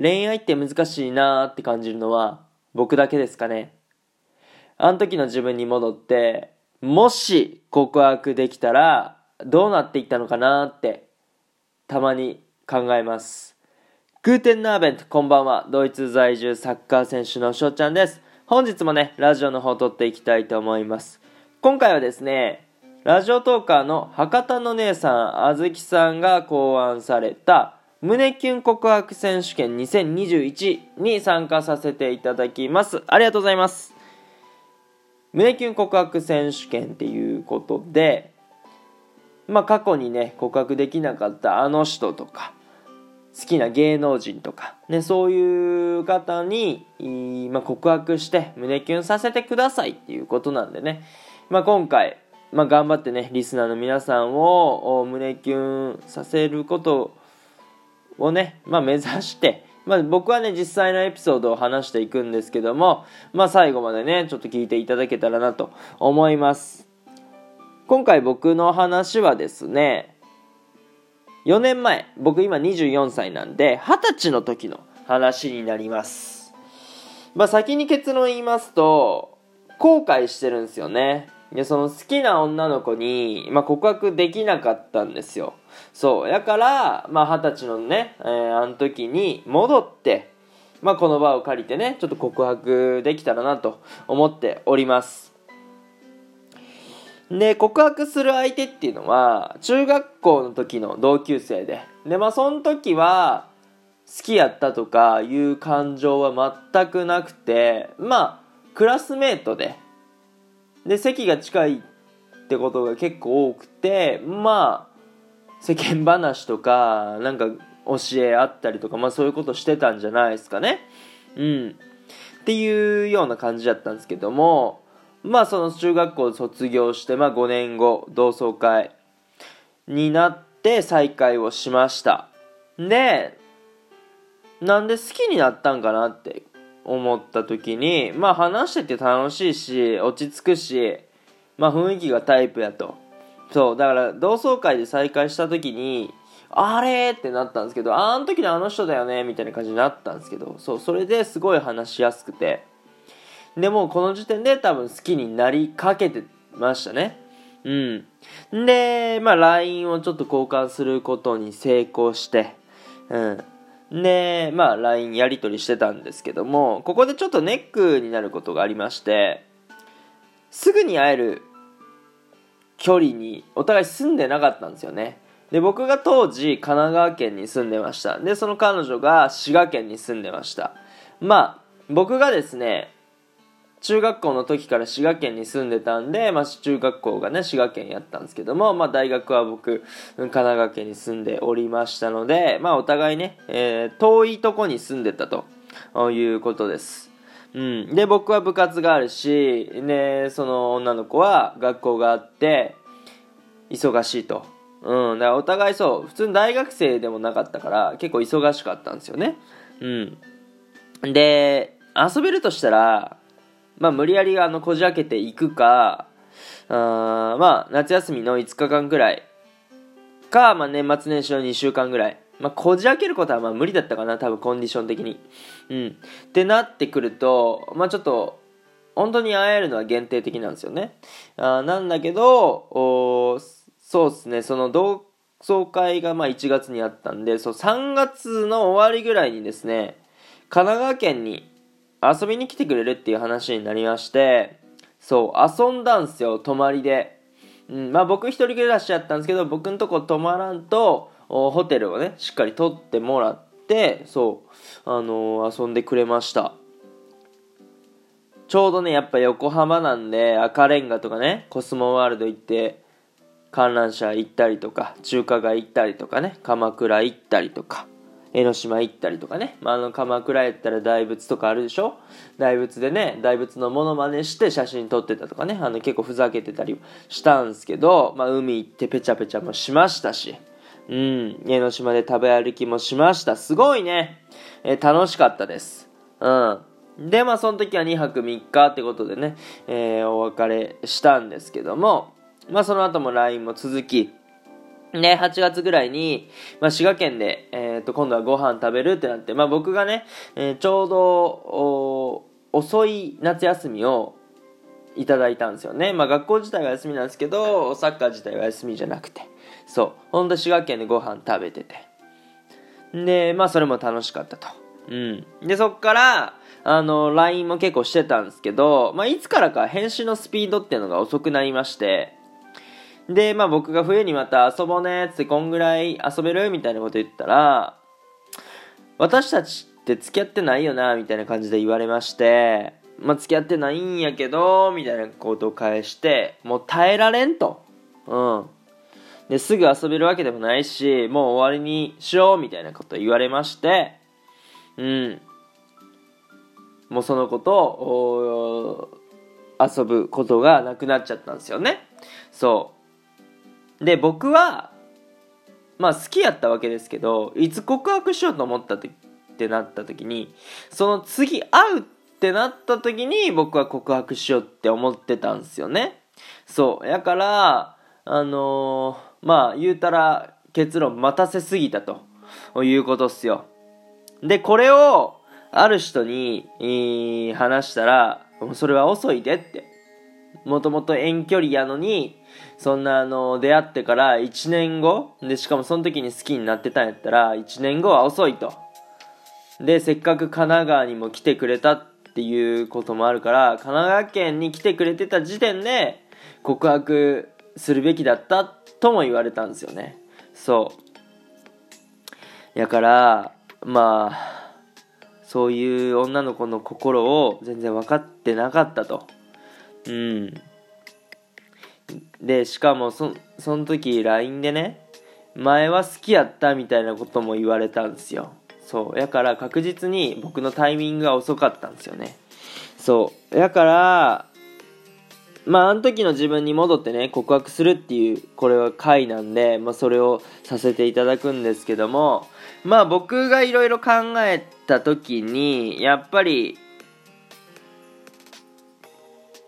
恋愛って難しいなーって感じるのは僕だけですかね。あの時の自分に戻って、もし告白できたらどうなっていったのかなってたまに考えます。グーテンナーベント、こんばんは。ドイツ在住サッカー選手の翔ちゃんです。本日もね、ラジオの方撮っていきたいと思います。今回はですね、ラジオトーカーの博多の姉さん、あずきさんが考案された、胸キュン告白選手権2021に参加させていただきます。ありがとうございます。胸キュン告白選手権っていうことで、まあ過去にね、告白できなかったあの人とか、好きな芸能人とか、ね、そういう方に、まあ、告白して胸キュンさせてくださいっていうことなんでね、まあ、今回、まあ、頑張ってねリスナーの皆さんを胸キュンさせることをね、まあ、目指して、まあ、僕はね実際のエピソードを話していくんですけども、まあ、最後までねちょっと聞いていただけたらなと思います。今回僕の話はですね4年前僕今24歳なんで20歳の時の話になります。まあ先に結論言いますと後悔してるんですよね。でその好きな女の子に、まあ、告白できなかったんですよそうやからまあ二十歳のね、えー、あの時に戻ってまあこの場を借りてねちょっと告白できたらなと思っておりますで、告白する相手っていうのは、中学校の時の同級生で。で、まあ、その時は、好きやったとかいう感情は全くなくて、まあ、クラスメートで。で、席が近いってことが結構多くて、まあ、世間話とか、なんか教え合ったりとか、まあそういうことしてたんじゃないですかね。うん。っていうような感じだったんですけども、まあその中学校卒業して、まあ5年後、同窓会になって再会をしました。で、なんで好きになったんかなって思った時に、まあ話してて楽しいし、落ち着くし、まあ雰囲気がタイプやと。そう、だから同窓会で再会した時に、あれってなったんですけど、あの時のあの人だよねみたいな感じになったんですけど、そう、それですごい話しやすくて、でもこの時点で多分好きになりかけてましたね。うん。で、まあ LINE をちょっと交換することに成功して、うん。で、まあ LINE やり取りしてたんですけども、ここでちょっとネックになることがありまして、すぐに会える距離にお互い住んでなかったんですよね。で、僕が当時神奈川県に住んでました。で、その彼女が滋賀県に住んでました。まあ、僕がですね、中学校の時から滋賀県に住んでたんで、まあ、中学校がね滋賀県やったんですけども、まあ、大学は僕神奈川県に住んでおりましたので、まあ、お互いね、えー、遠いとこに住んでたということです、うん、で僕は部活があるし、ね、その女の子は学校があって忙しいと。うん、だからお互いそう普通に大学生でもなかったから結構忙しかったんですよね。うん。で遊べるとしたらまあ、無理やりあのこじ開けていくか、あまあ、夏休みの5日間ぐらいか、まあ、年末年始の2週間ぐらい。まあ、こじ開けることはまあ無理だったかな、多分コンディション的に。うん。ってなってくると、まあ、ちょっと、本当に会えるのは限定的なんですよね。あなんだけど、おそうっすね、その同窓会がまあ1月にあったんで、そう3月の終わりぐらいにですね、神奈川県に遊びに来てくれるっていう話になりまして、そう、遊んだんすよ、泊まりで。うん、まあ僕一人暮らしやったんですけど、僕んとこ泊まらんと、ホテルをね、しっかり取ってもらって、そう、あのー、遊んでくれました。ちょうどね、やっぱ横浜なんで、赤レンガとかね、コスモワールド行って、観覧車行ったりとか、中華街行ったりとかね、鎌倉行ったりとか、江ノ島行ったりとかね、まあ、あの鎌倉やったら大仏とかあるでしょ？大仏でね大仏のものまねして写真撮ってたとかね。あの結構ふざけてたりしたんですけど、まあ、海行ってペチャペチャもしましたし。うん。江ノ島で食べ歩きもしました。すごいね、えー、楽しかったです。うん。でまあその時は2泊3日ってことでね、えー、お別れしたんですけどもまあその後も LINE も続きで、8月ぐらいに、まあ、滋賀県で、えっ、と、今度はご飯食べるってなって、まあ、僕がね、えー、ちょうど、遅い夏休みをいただいたんですよね。まあ、学校自体が休みなんですけど、サッカー自体は休みじゃなくて、そう、ほんと滋賀県でご飯食べてて。で、まあ、それも楽しかったと。うん。で、そっから、あの、LINE も結構してたんですけど、まあ、いつからか返信のスピードっていうのが遅くなりまして、で、まあ僕が冬にまた遊ぼうねってこんぐらい遊べるみたいなこと言ったら、私たちって付き合ってないよなみたいな感じで言われまして、まあ付き合ってないんやけど、みたいなことを返して、もう耐えられんと。うん。で、すぐ遊べるわけでもないし、もう終わりにしようみたいなこと言われまして、うん。もうそのことを、遊ぶことがなくなっちゃったんですよね。そう。で僕はまあ好きやったわけですけどいつ告白しようと思ったってなった時にその次会うってなった時に僕は告白しようって思ってたんですよね。そう。やからあのー、まあ言うたら結論待たせすぎたと。いうことっすよ。でこれをある人に、話したらそれは遅いでって。もともと遠距離やのにそんなあの出会ってから1年後でしかもその時に好きになってたんやったら1年後は遅いと。でせっかく神奈川にも来てくれたっていうこともあるから神奈川県に来てくれてた時点で告白するべきだったとも言われたんですよね。そう。やからまあそういう女の子の心を全然分かってなかったと。うん。でしかもそその時 LINE でね前は好きやったみたいなことも言われたんですよ。そう。やから確実に僕のタイミングが遅かったんですよね。そう。やからまああの時の自分に戻ってね告白するっていうこれは回なんで、まあ、それをさせていただくんですけどもまあ僕がいろいろ考えた時にやっぱり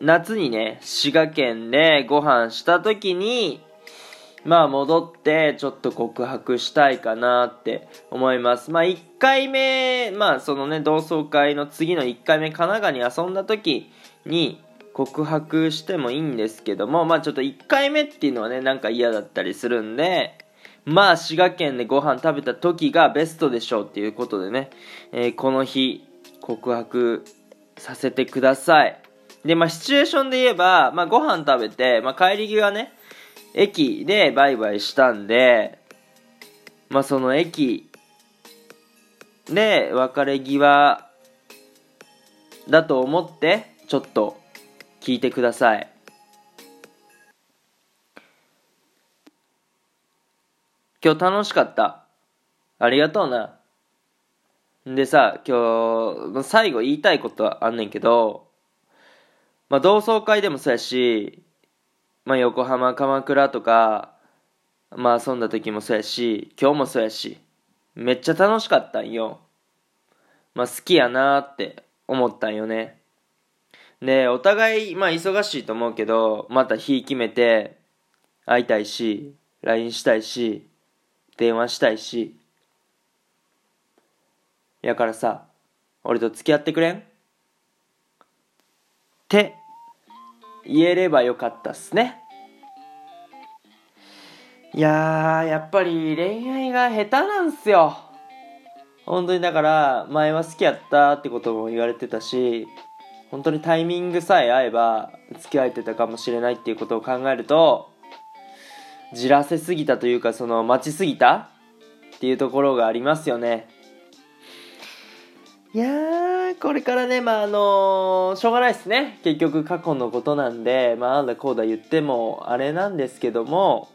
夏にね、滋賀県でご飯した時に、まあ戻ってちょっと告白したいかなって思います。まあ1回目、まあそのね、同窓会の次の1回目神奈川に遊んだ時に告白してもいいんですけども、まあちょっと1回目っていうのはね、なんか嫌だったりするんで、まあ滋賀県でご飯食べた時がベストでしょうっていうことでね、えー、この日告白させてください。で、まあ、シチュエーションで言えば、まあ、ご飯食べて、まあ、帰り際ね、駅でバイバイしたんで、まあ、その駅で別れ際だと思って、ちょっと聞いてください。今日楽しかった？ありがとうな。でさ、今日、最後言いたいことはあんねんけど、まあ、同窓会でもそうやし、まあ、横浜、鎌倉とか、まあ、遊んだ時もそうやし、今日もそうやし、めっちゃ楽しかったんよ。まあ、好きやなって思ったんよね。で、お互い、まあ、忙しいと思うけど、また日決めて、会いたいし、LINE したいし、電話したいし。やからさ、俺と付き合ってくれん？って言えればよかったっすね。いややっぱり恋愛が下手なんすよ。本当にだから前は好きやったってことも言われてたし本当にタイミングさえ合えば付き合えてたかもしれないっていうことを考えるとじらせすぎたというかその待ちすぎたっていうところがありますよね。いや、これからね、まあ、あの、しょうがないですね。結局過去のことなんで、まあ、あんだこうだ言っても、あれなんですけども、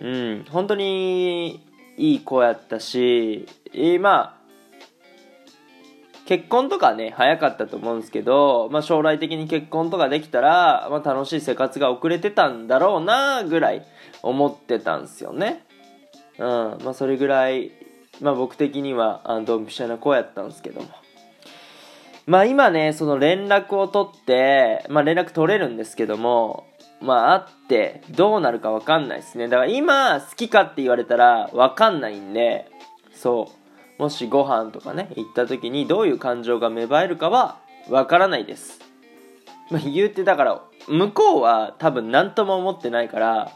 うん、本当にいい子やったし、え、まあ、結婚とかね、早かったと思うんですけど、まあ、将来的に結婚とかできたら、まあ、楽しい生活が遅れてたんだろうな、ぐらい思ってたんですよね。うん、まあ、それぐらい、まあ、僕的には、あドンピシャな子やったんですけども。まあ今ね、その連絡を取って、まあ連絡取れるんですけども、まああってどうなるか分かんないですね。だから今好きかって言われたら分かんないんでそう。もしご飯とかね行った時にどういう感情が芽生えるかは分からないです、まあ、言うてだから向こうは多分何とも思ってないから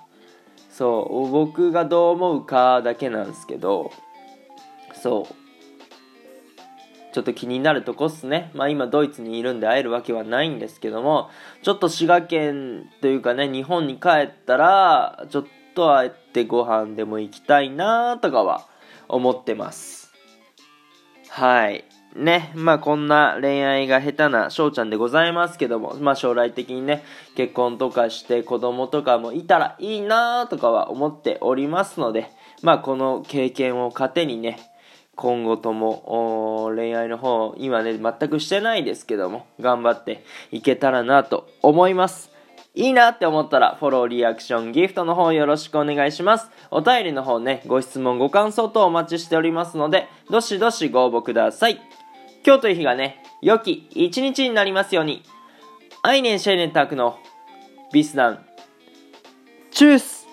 そう。僕がどう思うかだけなんですけどそう。ちょっと気になるとこっすね。まあ今ドイツにいるんで会えるわけはないんですけども、ちょっと滋賀県というかね、日本に帰ったら、ちょっと会えてご飯でも行きたいなとかは思ってます。はい。ね、まあこんな恋愛が下手な翔ちゃんでございますけども、まあ将来的にね、結婚とかして子供とかもいたらいいなとかは思っておりますので、まあこの経験を糧にね、今後とも恋愛の方今ね全くしてないですけども頑張っていけたらなと思います。いいなって思ったらフォローリアクションギフトの方よろしくお願いします。お便りの方ねご質問ご感想等お待ちしておりますのでどしどしご応募ください。今日という日がね良き一日になりますように。アイネンシェーネンタクのビスダンチュース。